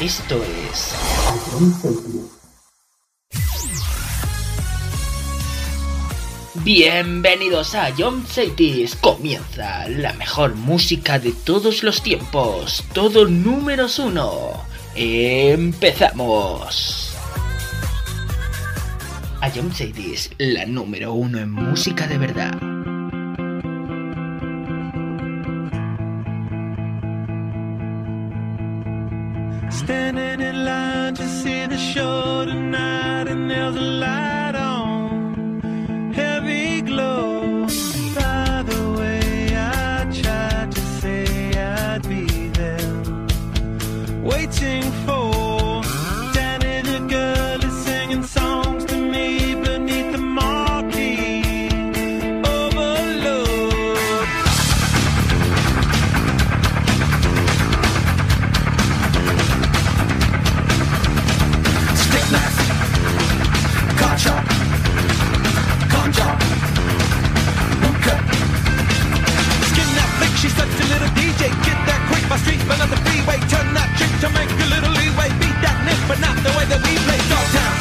Esto es Bienvenidos a John Cities. Comienza la mejor música de todos los tiempos. Todo números uno. Empezamos. I Am JD's, la número uno en música de verdad. but not the way that we play Dogtown.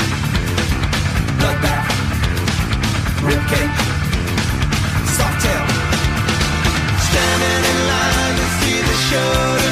Bloodbath, ribcage, soft tail. Standing in line to see the show.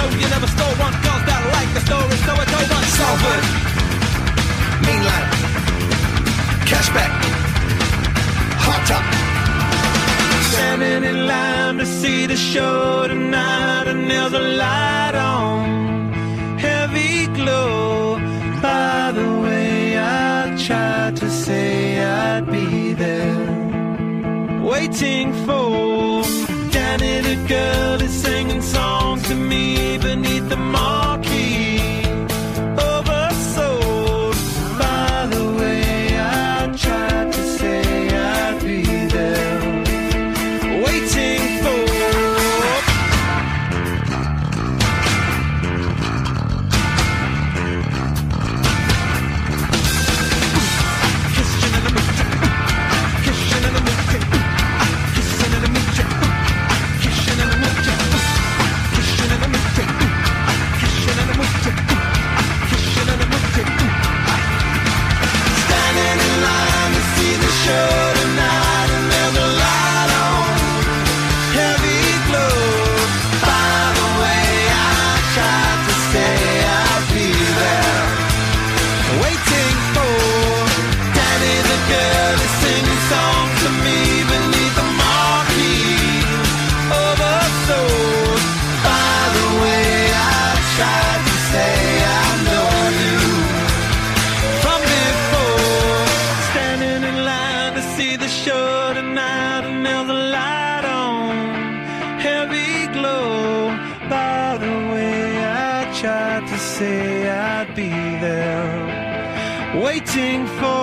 No, you never stole one. Girls that like the story, so I don't want solvent. Mean line. Cashback. Hot top. Standing in line to see the show tonight, and there's a light on. Heavy glow. By the way, I tried to say I'd be there. Waiting for. Danny the girl is singing songs to me the market. waiting for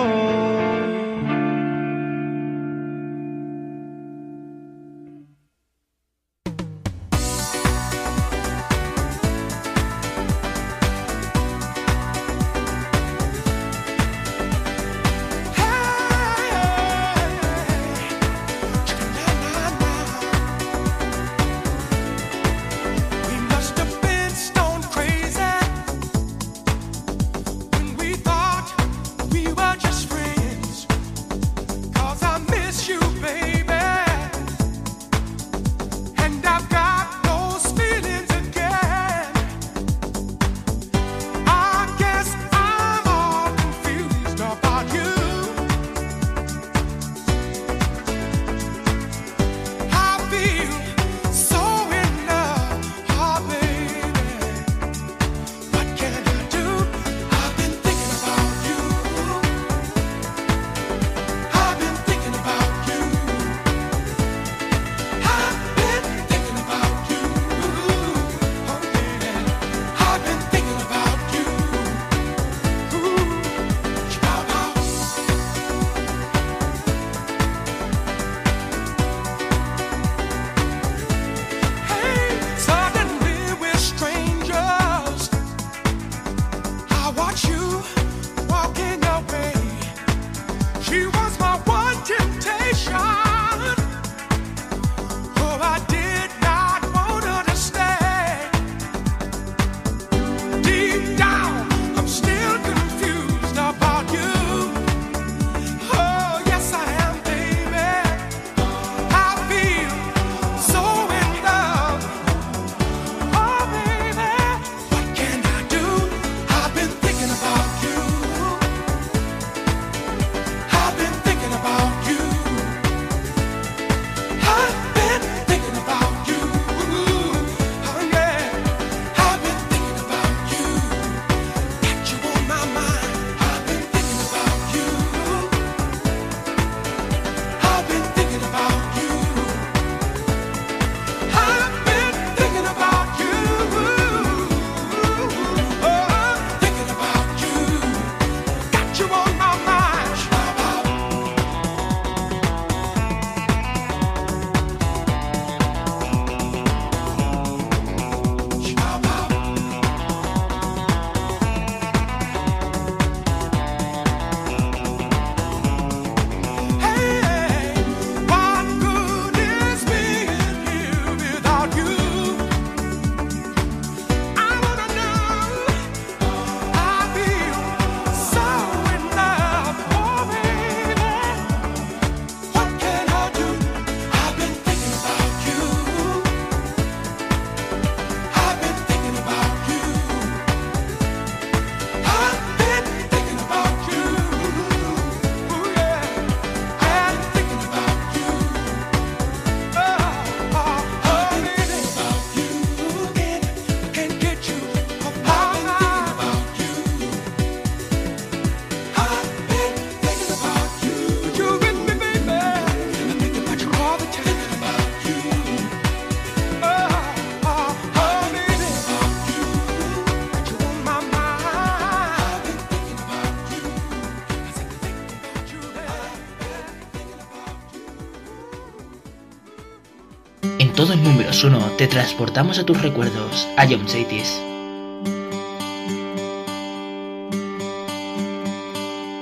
te transportamos a tus recuerdos, a John Cities.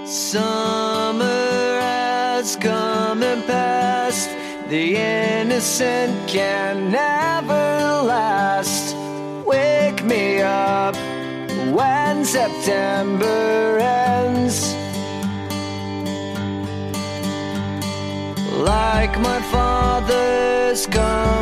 Summer has come and passed. The innocent can never last. Wake me up when September ends. Like my father's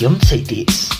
John Cities.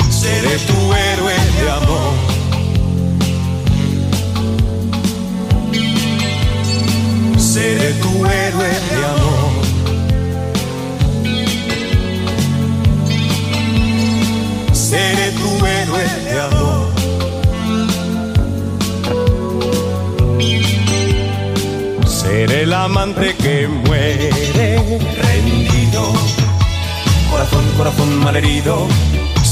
seré tu héroe de amor. Seré tu héroe de amor. Seré tu héroe de amor. Seré el amante que muere rendido. Corazón, corazón malherido.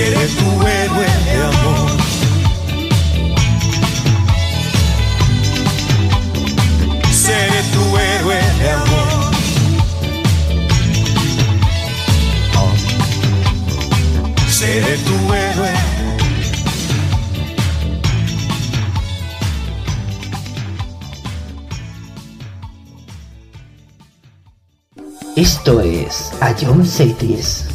Seré tu héroe de amor. Seré tu héroe de amor. Seré tu héroe. Esto es A John Cities.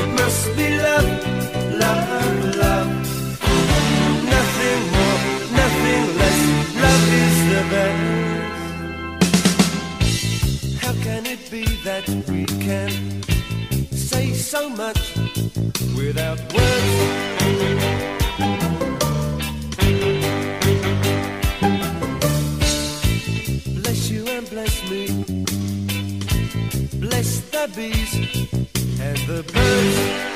It must be love, love, love. Nothing more, nothing less. Love is the best. How can it be that we can say so much without words? Bless you and bless me. Bless the bees the birds.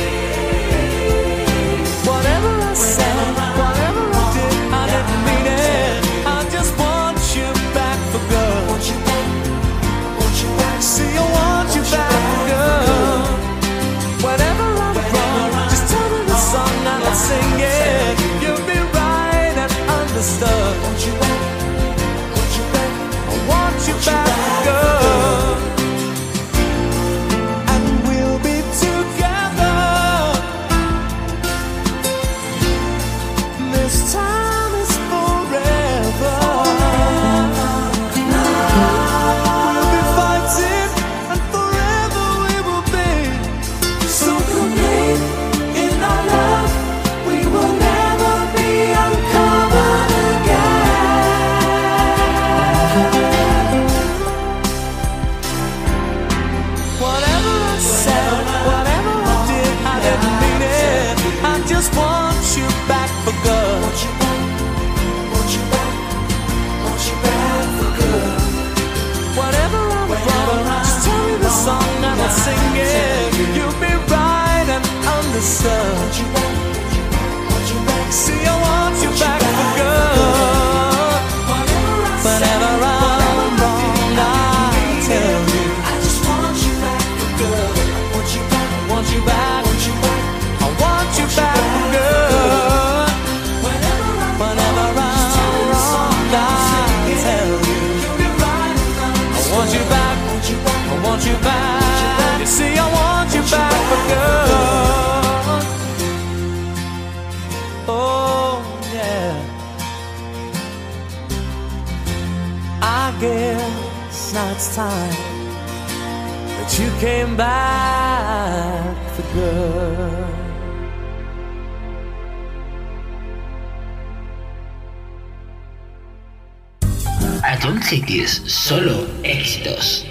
such time that you came back for good. Atlantic es solo éxitos.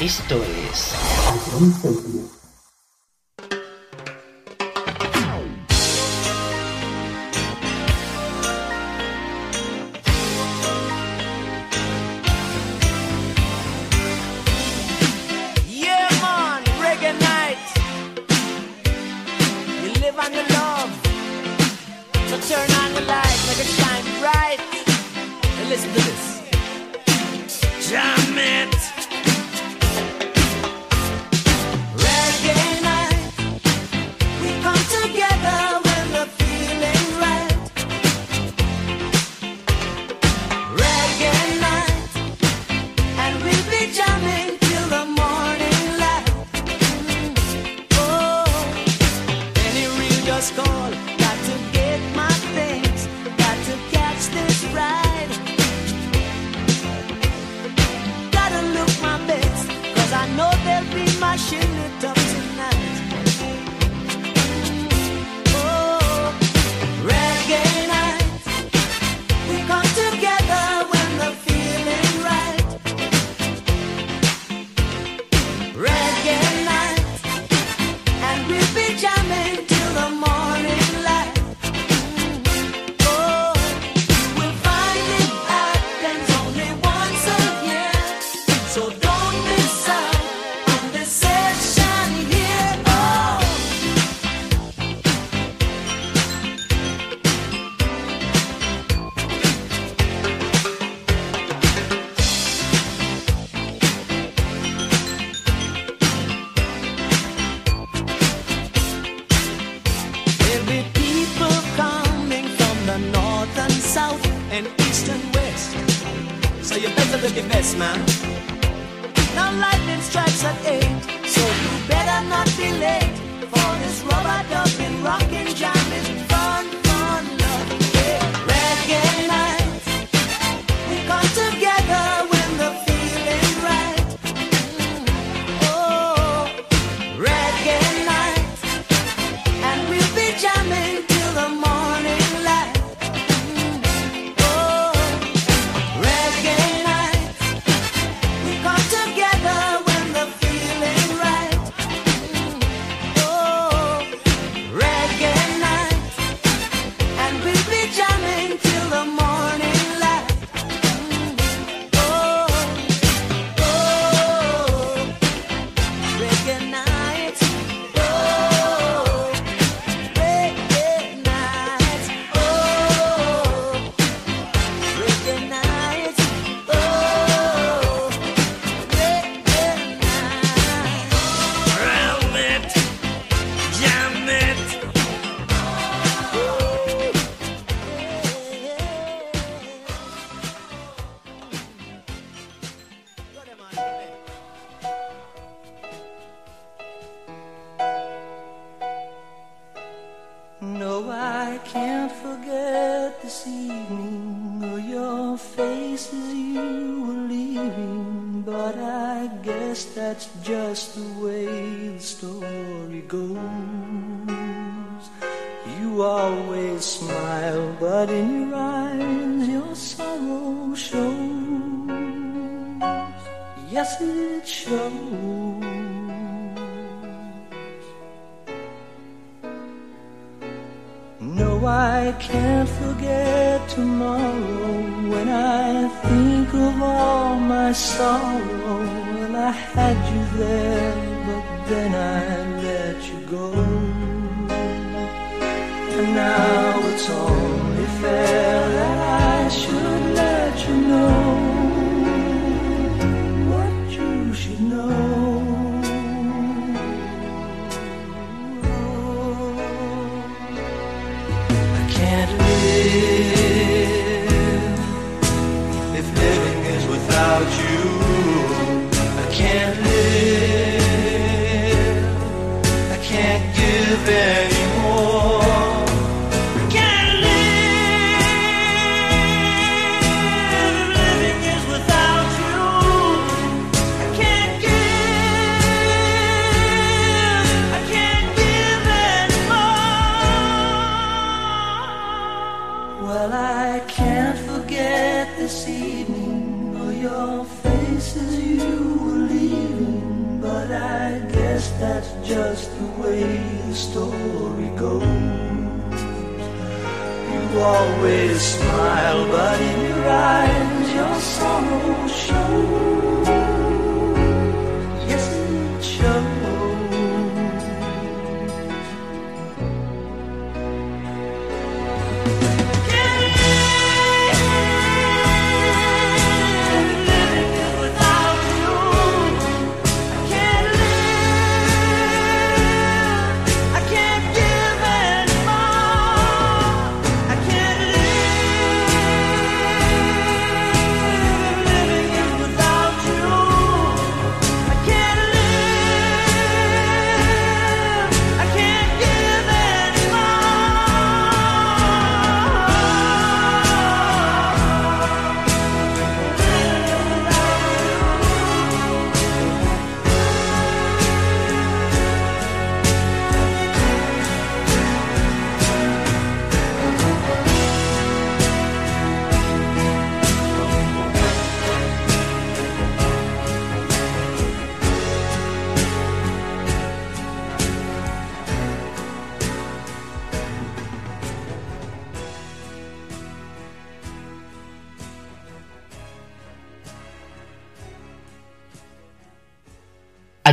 Esto es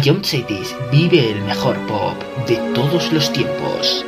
Ion Cities vive el mejor pop de todos los tiempos.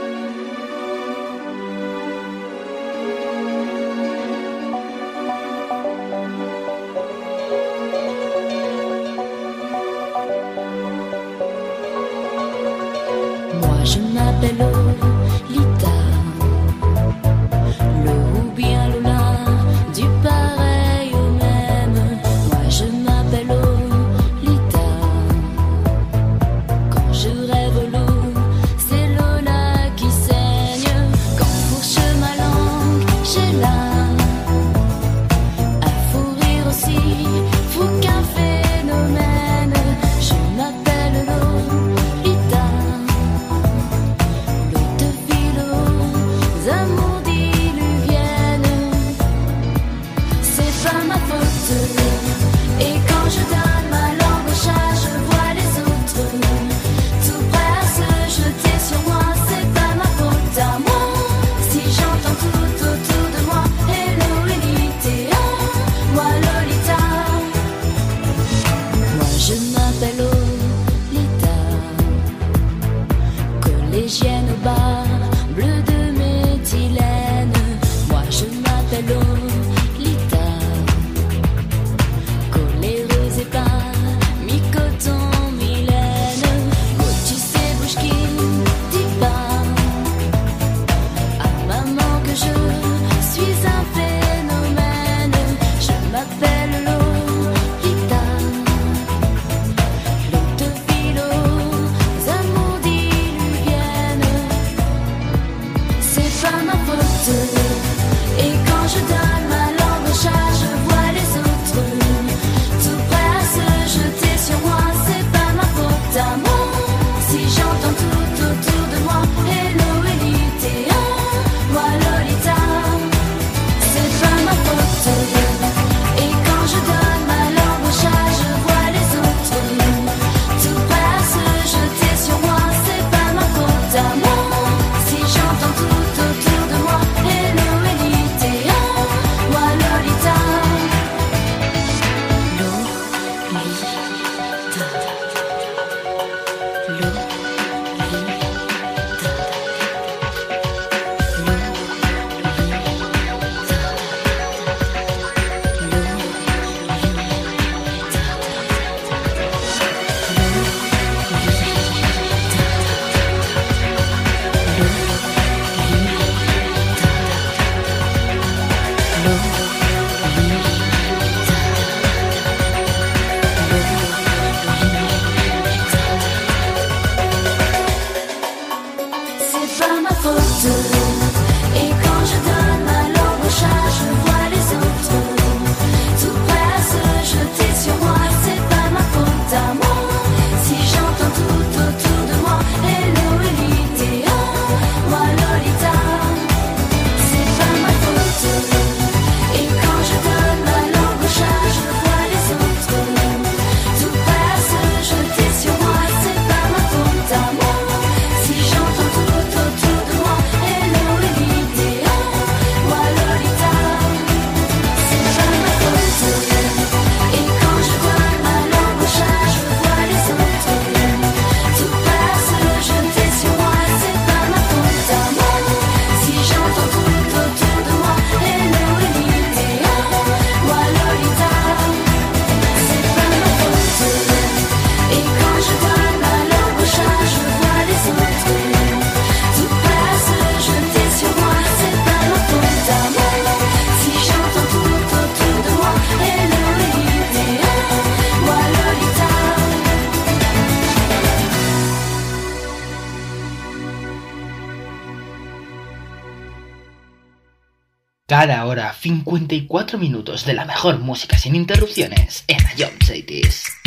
54 minutos de la mejor música sin interrupciones en Ion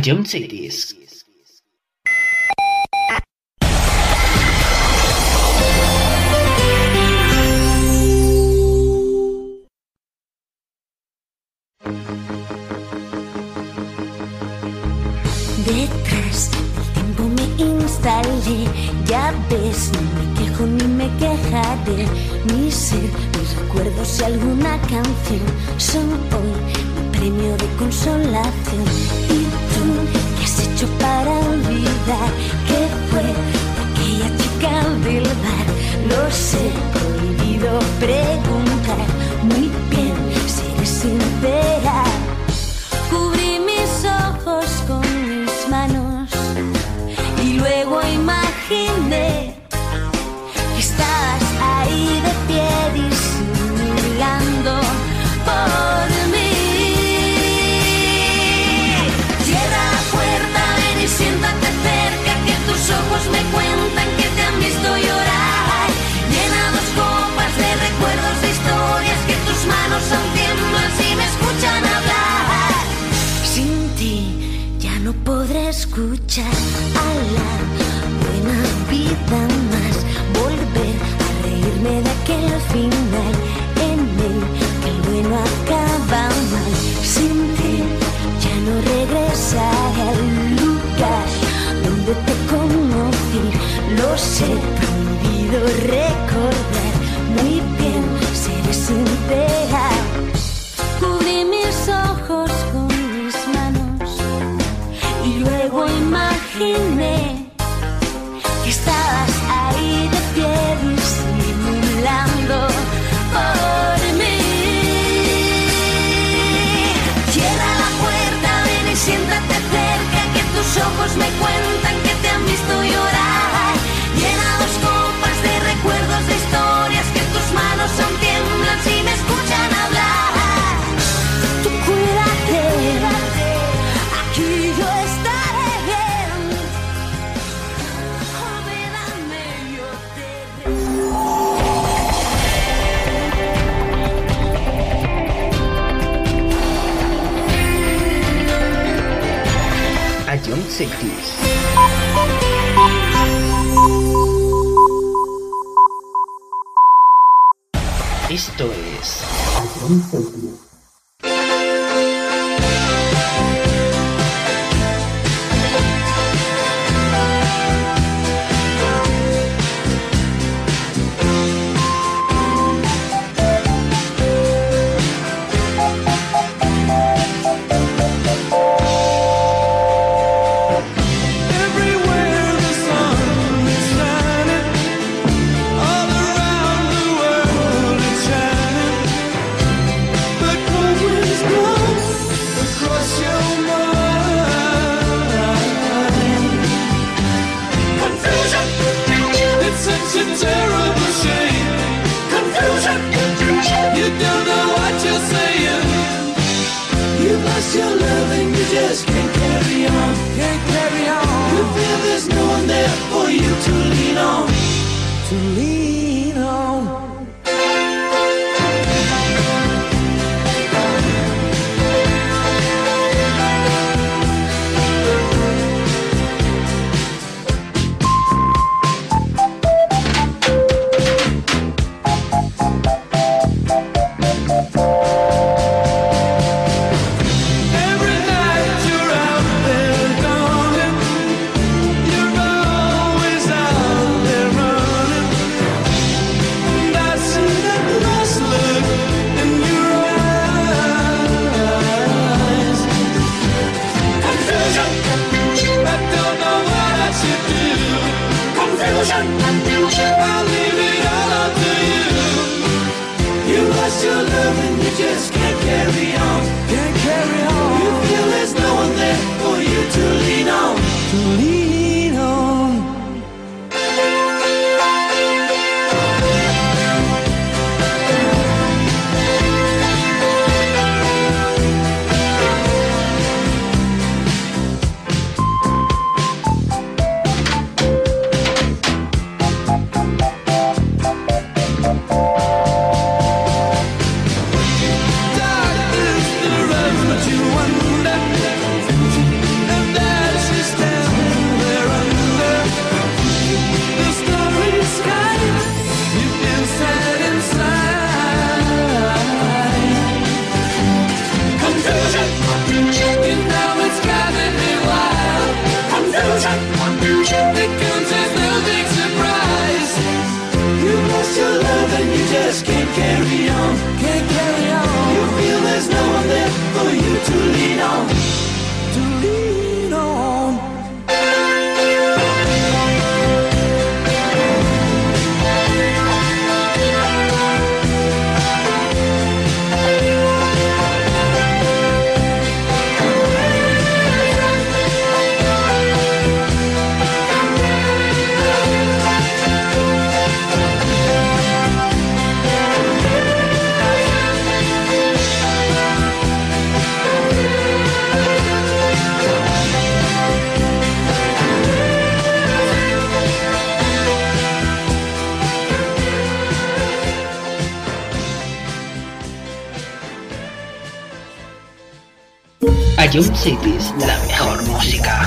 A John Cities. Esto es a Young Cities la mejor música.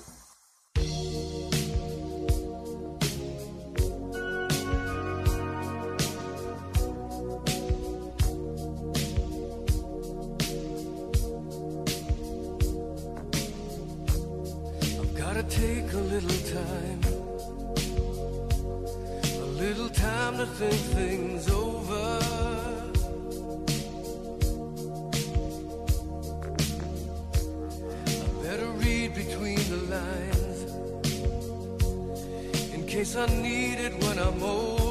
time. A little time to think things over. I better read between the lines in case I need it when I'm old.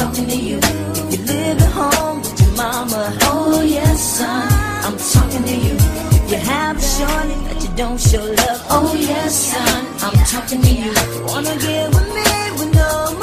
talking to you. You live at home with your mama. Oh yes, son, I'm talking to you. If You have a shorty that you don't show love. Oh yes, son, I'm talking to you. Wanna get with me? With no.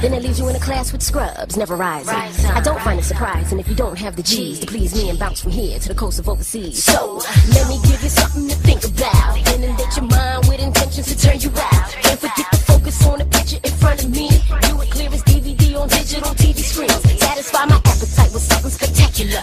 Then it leaves you in a class with scrubs, never rising. Rise I don't find it surprising if you don't have the G's to please me and bounce from here to the coast of overseas. So let me give you something to think about. Inundate your mind with intentions to turn you out. Don't forget to focus on the picture in front of me. View it clear as DVD on digital TV screens. Satisfy my appetite with something spectacular.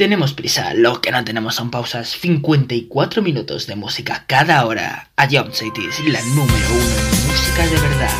Tenemos prisa, lo que no tenemos son pausas. 54 minutos de música cada hora. A Jump Cities, la número uno en música de verdad.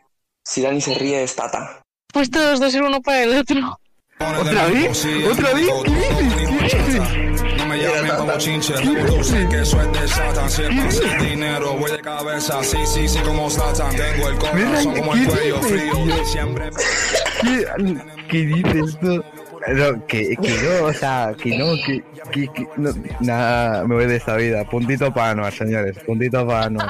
si Dani se ríe es Tata. Pues todos dos ser uno para el otro. ¿Otra vez? ¿Otra vez? ¿Qué dices? ¿Qué dices? No me llamen como chinche, tú sé que eso es de Satan. Si es para hacer dinero, voy de cabeza. Sí, sí, sí, como Satan. Tengo el corazón como el cuello frío. Siempre. ¿Qué, qué dices tú? No, que, que no, o sea, que no, que, que, que no, nada, me voy de esta vida. Puntito para Anuar, señores, puntito para Anuar.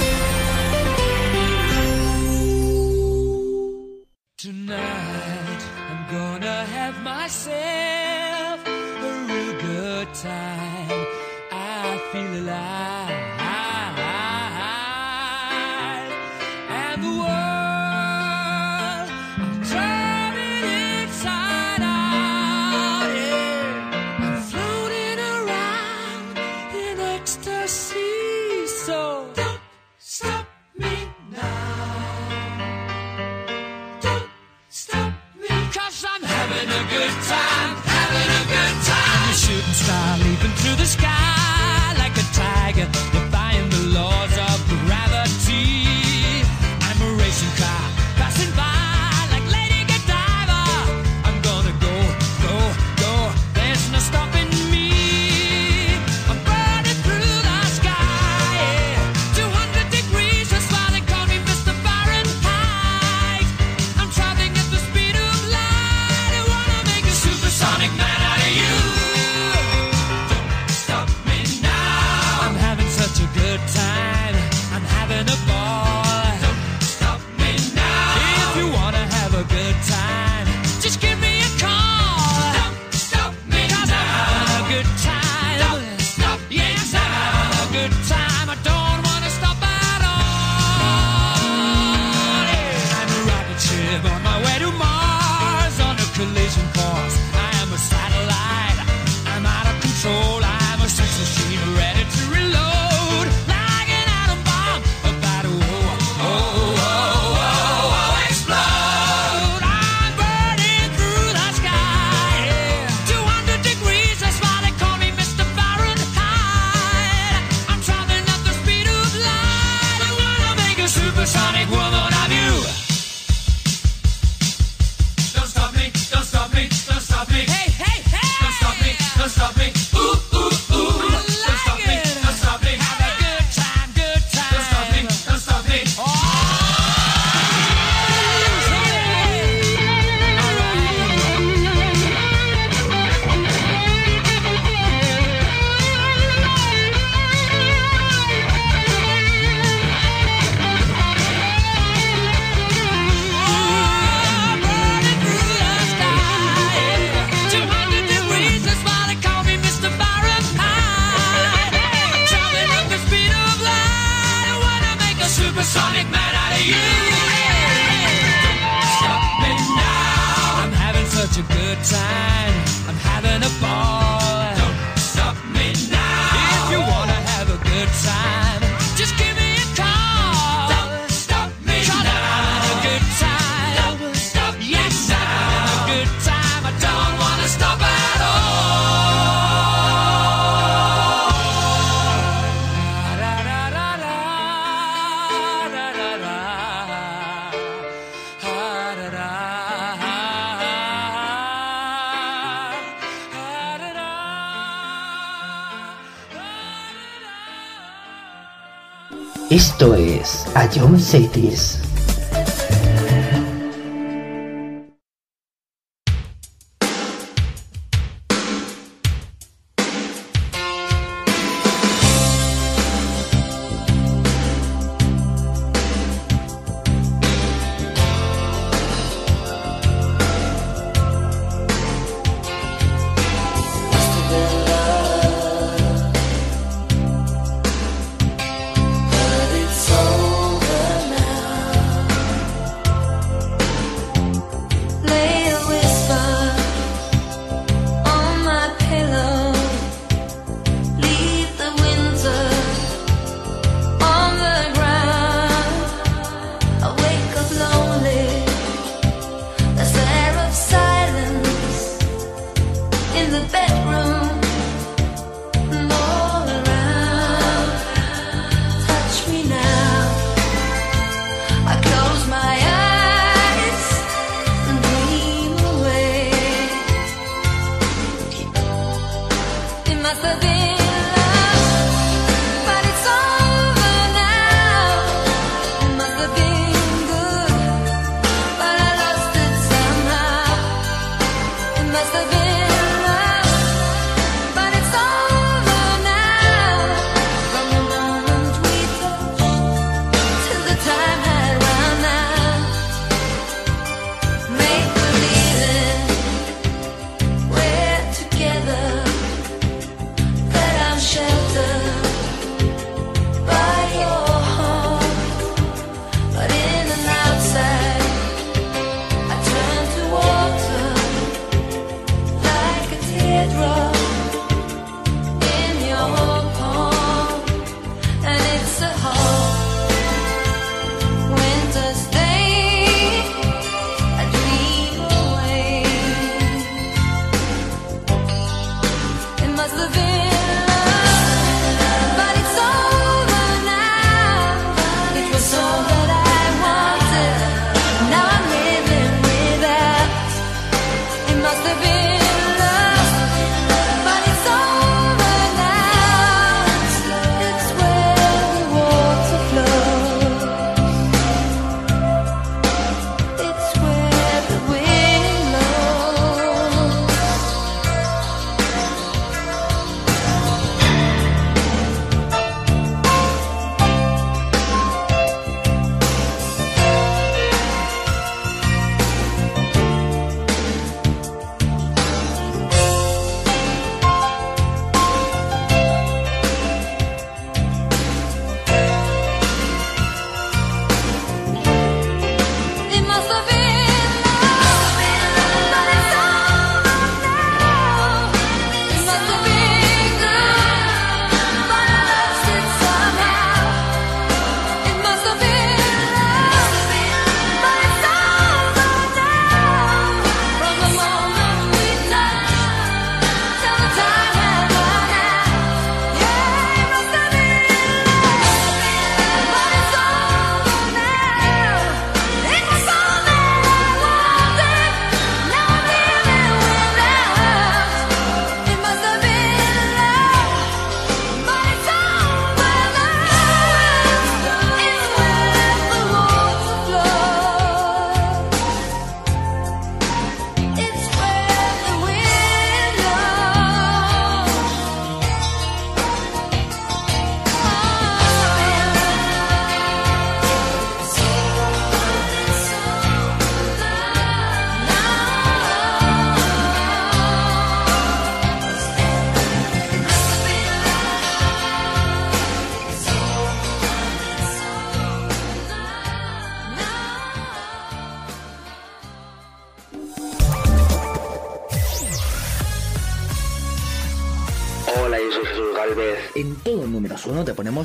Esto es John Cities.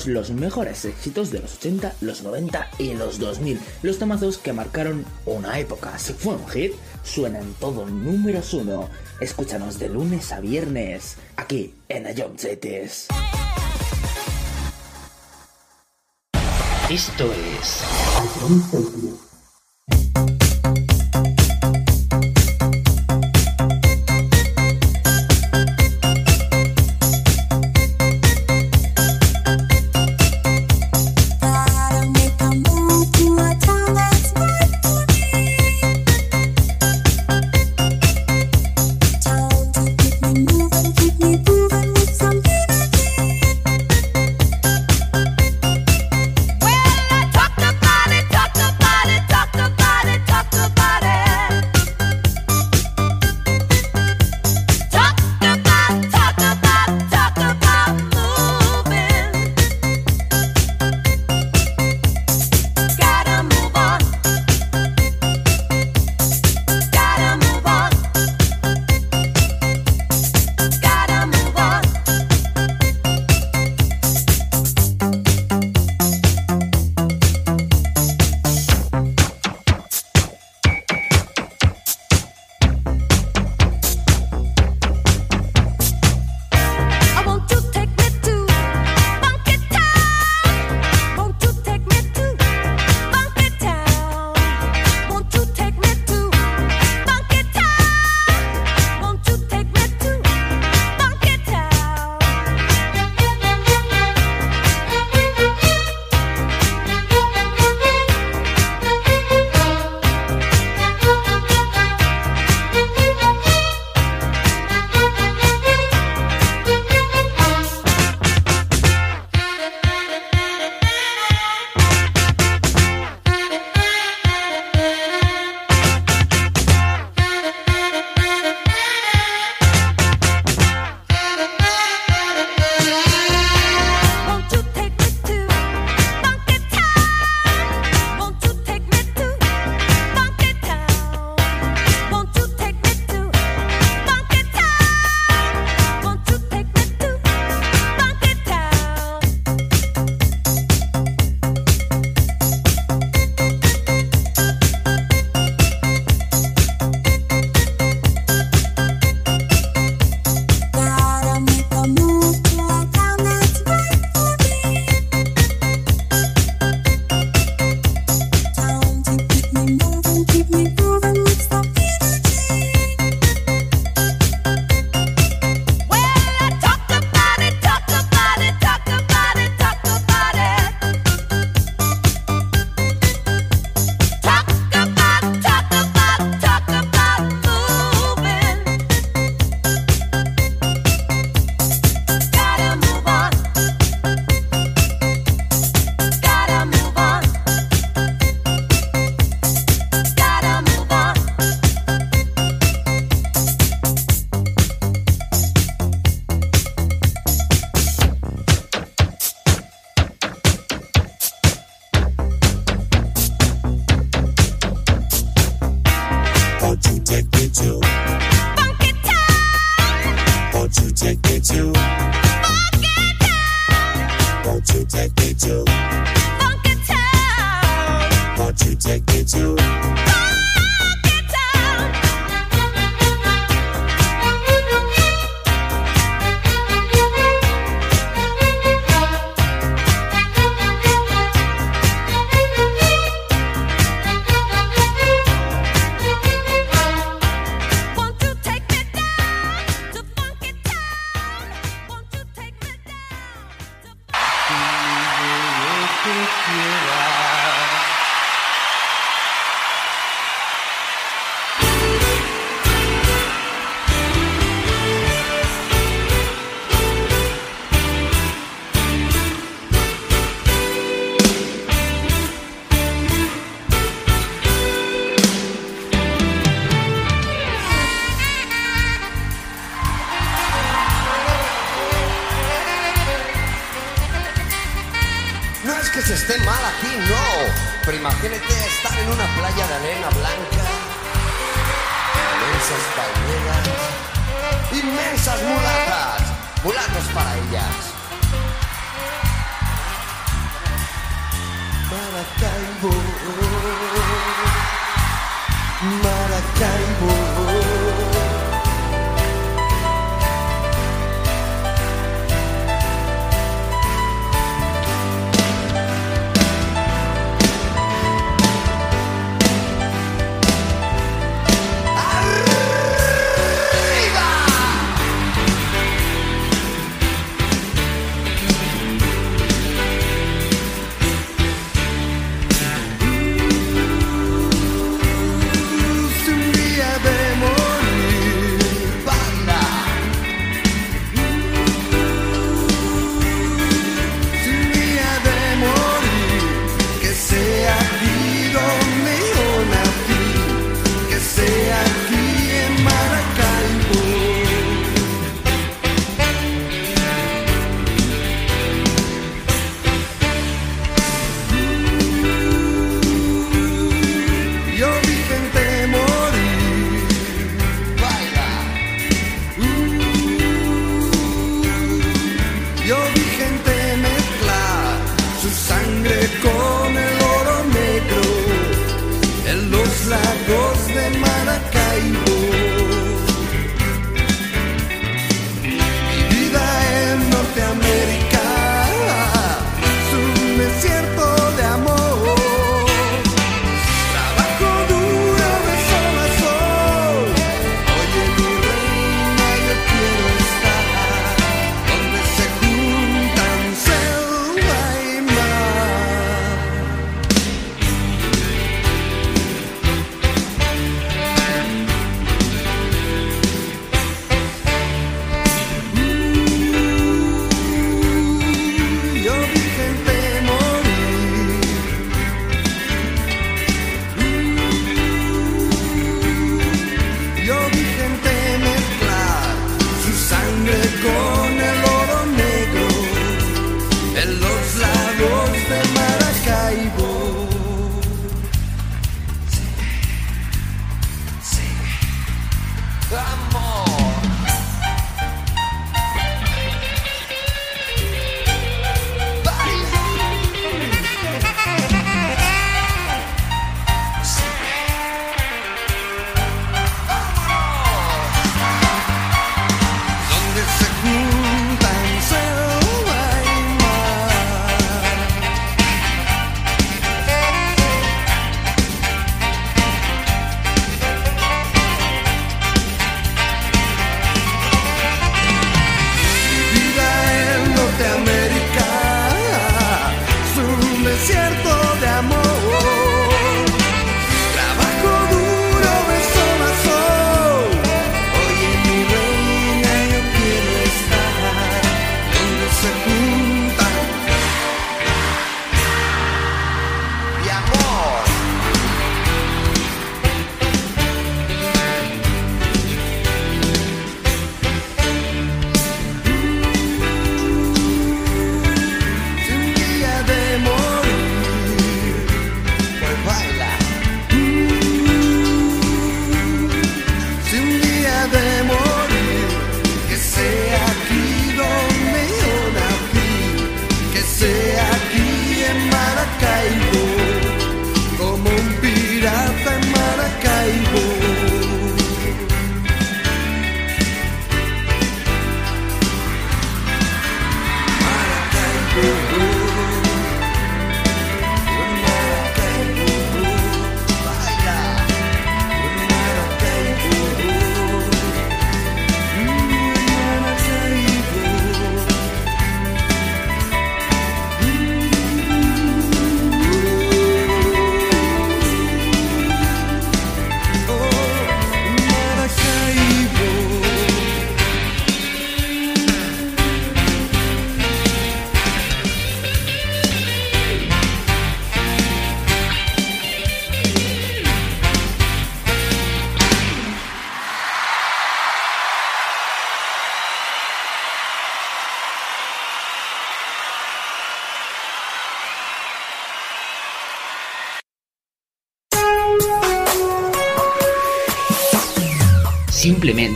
los mejores éxitos de los 80, los 90 y los 2000, los tomazos que marcaron una época. Si fue un hit, suena en todo números 1. Escúchanos de lunes a viernes, aquí en Ayom Esto es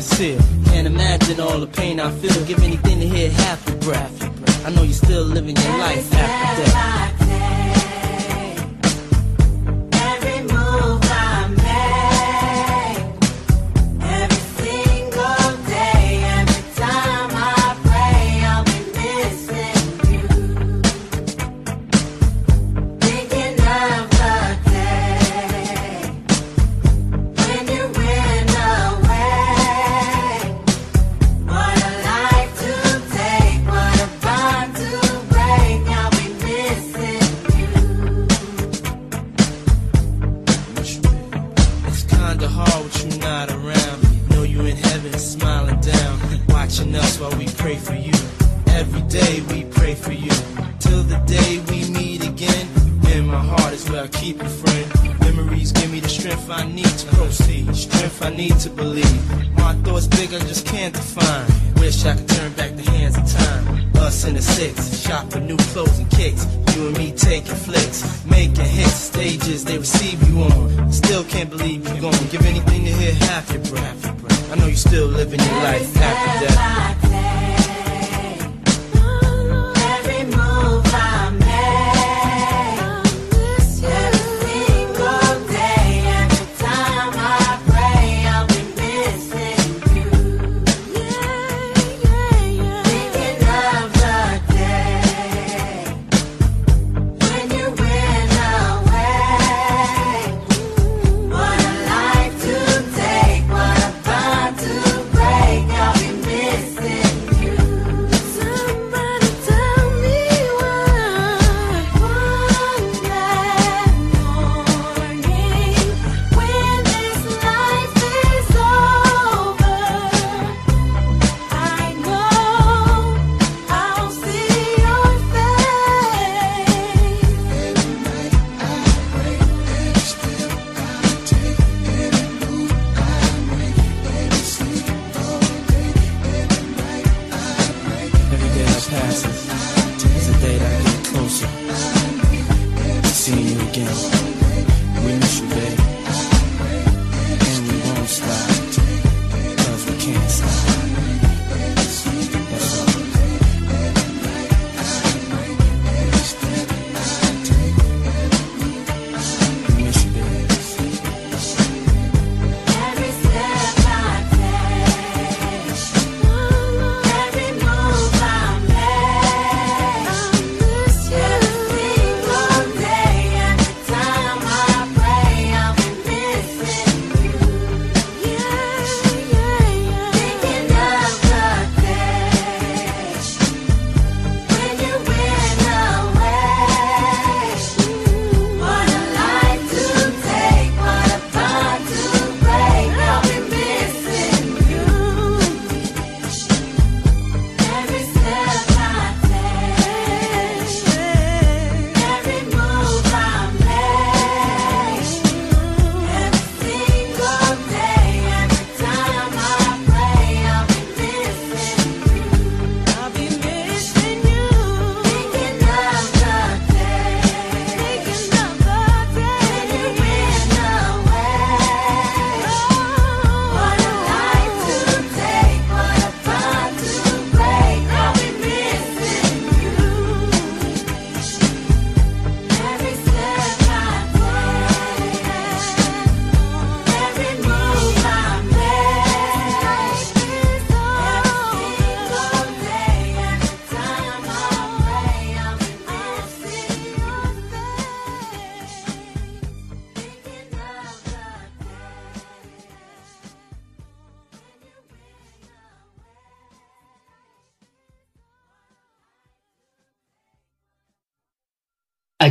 Can't imagine all the pain I feel. Give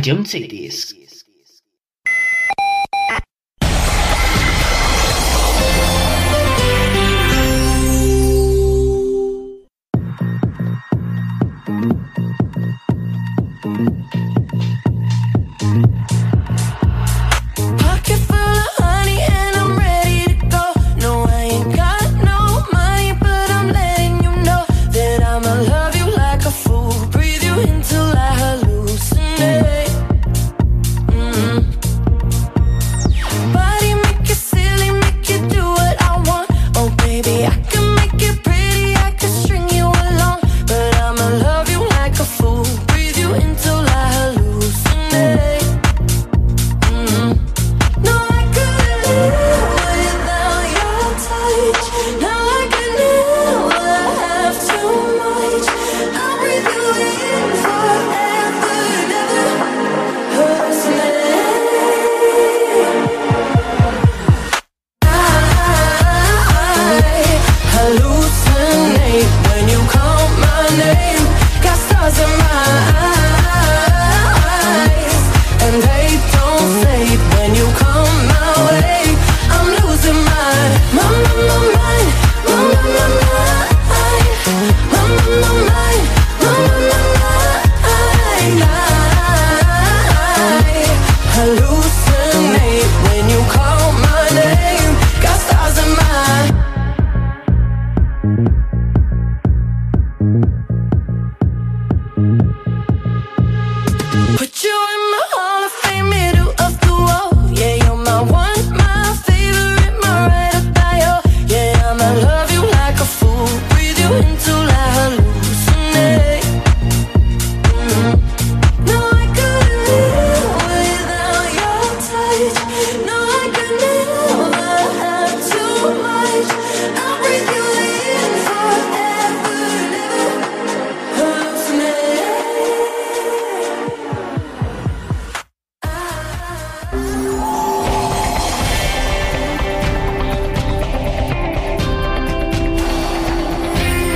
a John Cities.